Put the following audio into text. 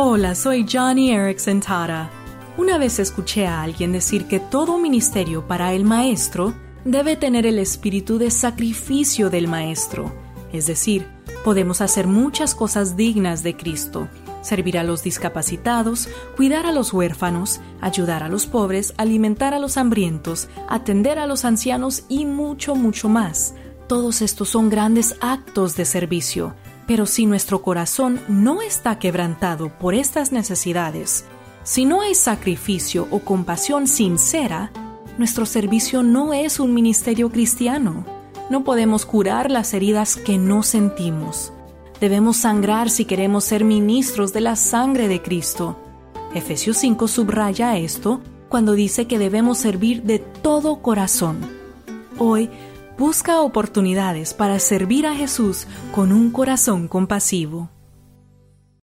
Hola, soy Johnny Erickson Tara. Una vez escuché a alguien decir que todo ministerio para el maestro debe tener el espíritu de sacrificio del maestro. Es decir, podemos hacer muchas cosas dignas de Cristo. Servir a los discapacitados, cuidar a los huérfanos, ayudar a los pobres, alimentar a los hambrientos, atender a los ancianos y mucho, mucho más. Todos estos son grandes actos de servicio, pero si nuestro corazón no está quebrantado por estas necesidades, si no hay sacrificio o compasión sincera, nuestro servicio no es un ministerio cristiano. No podemos curar las heridas que no sentimos. Debemos sangrar si queremos ser ministros de la sangre de Cristo. Efesios 5 subraya esto cuando dice que debemos servir de todo corazón. Hoy Busca oportunidades para servir a Jesús con un corazón compasivo.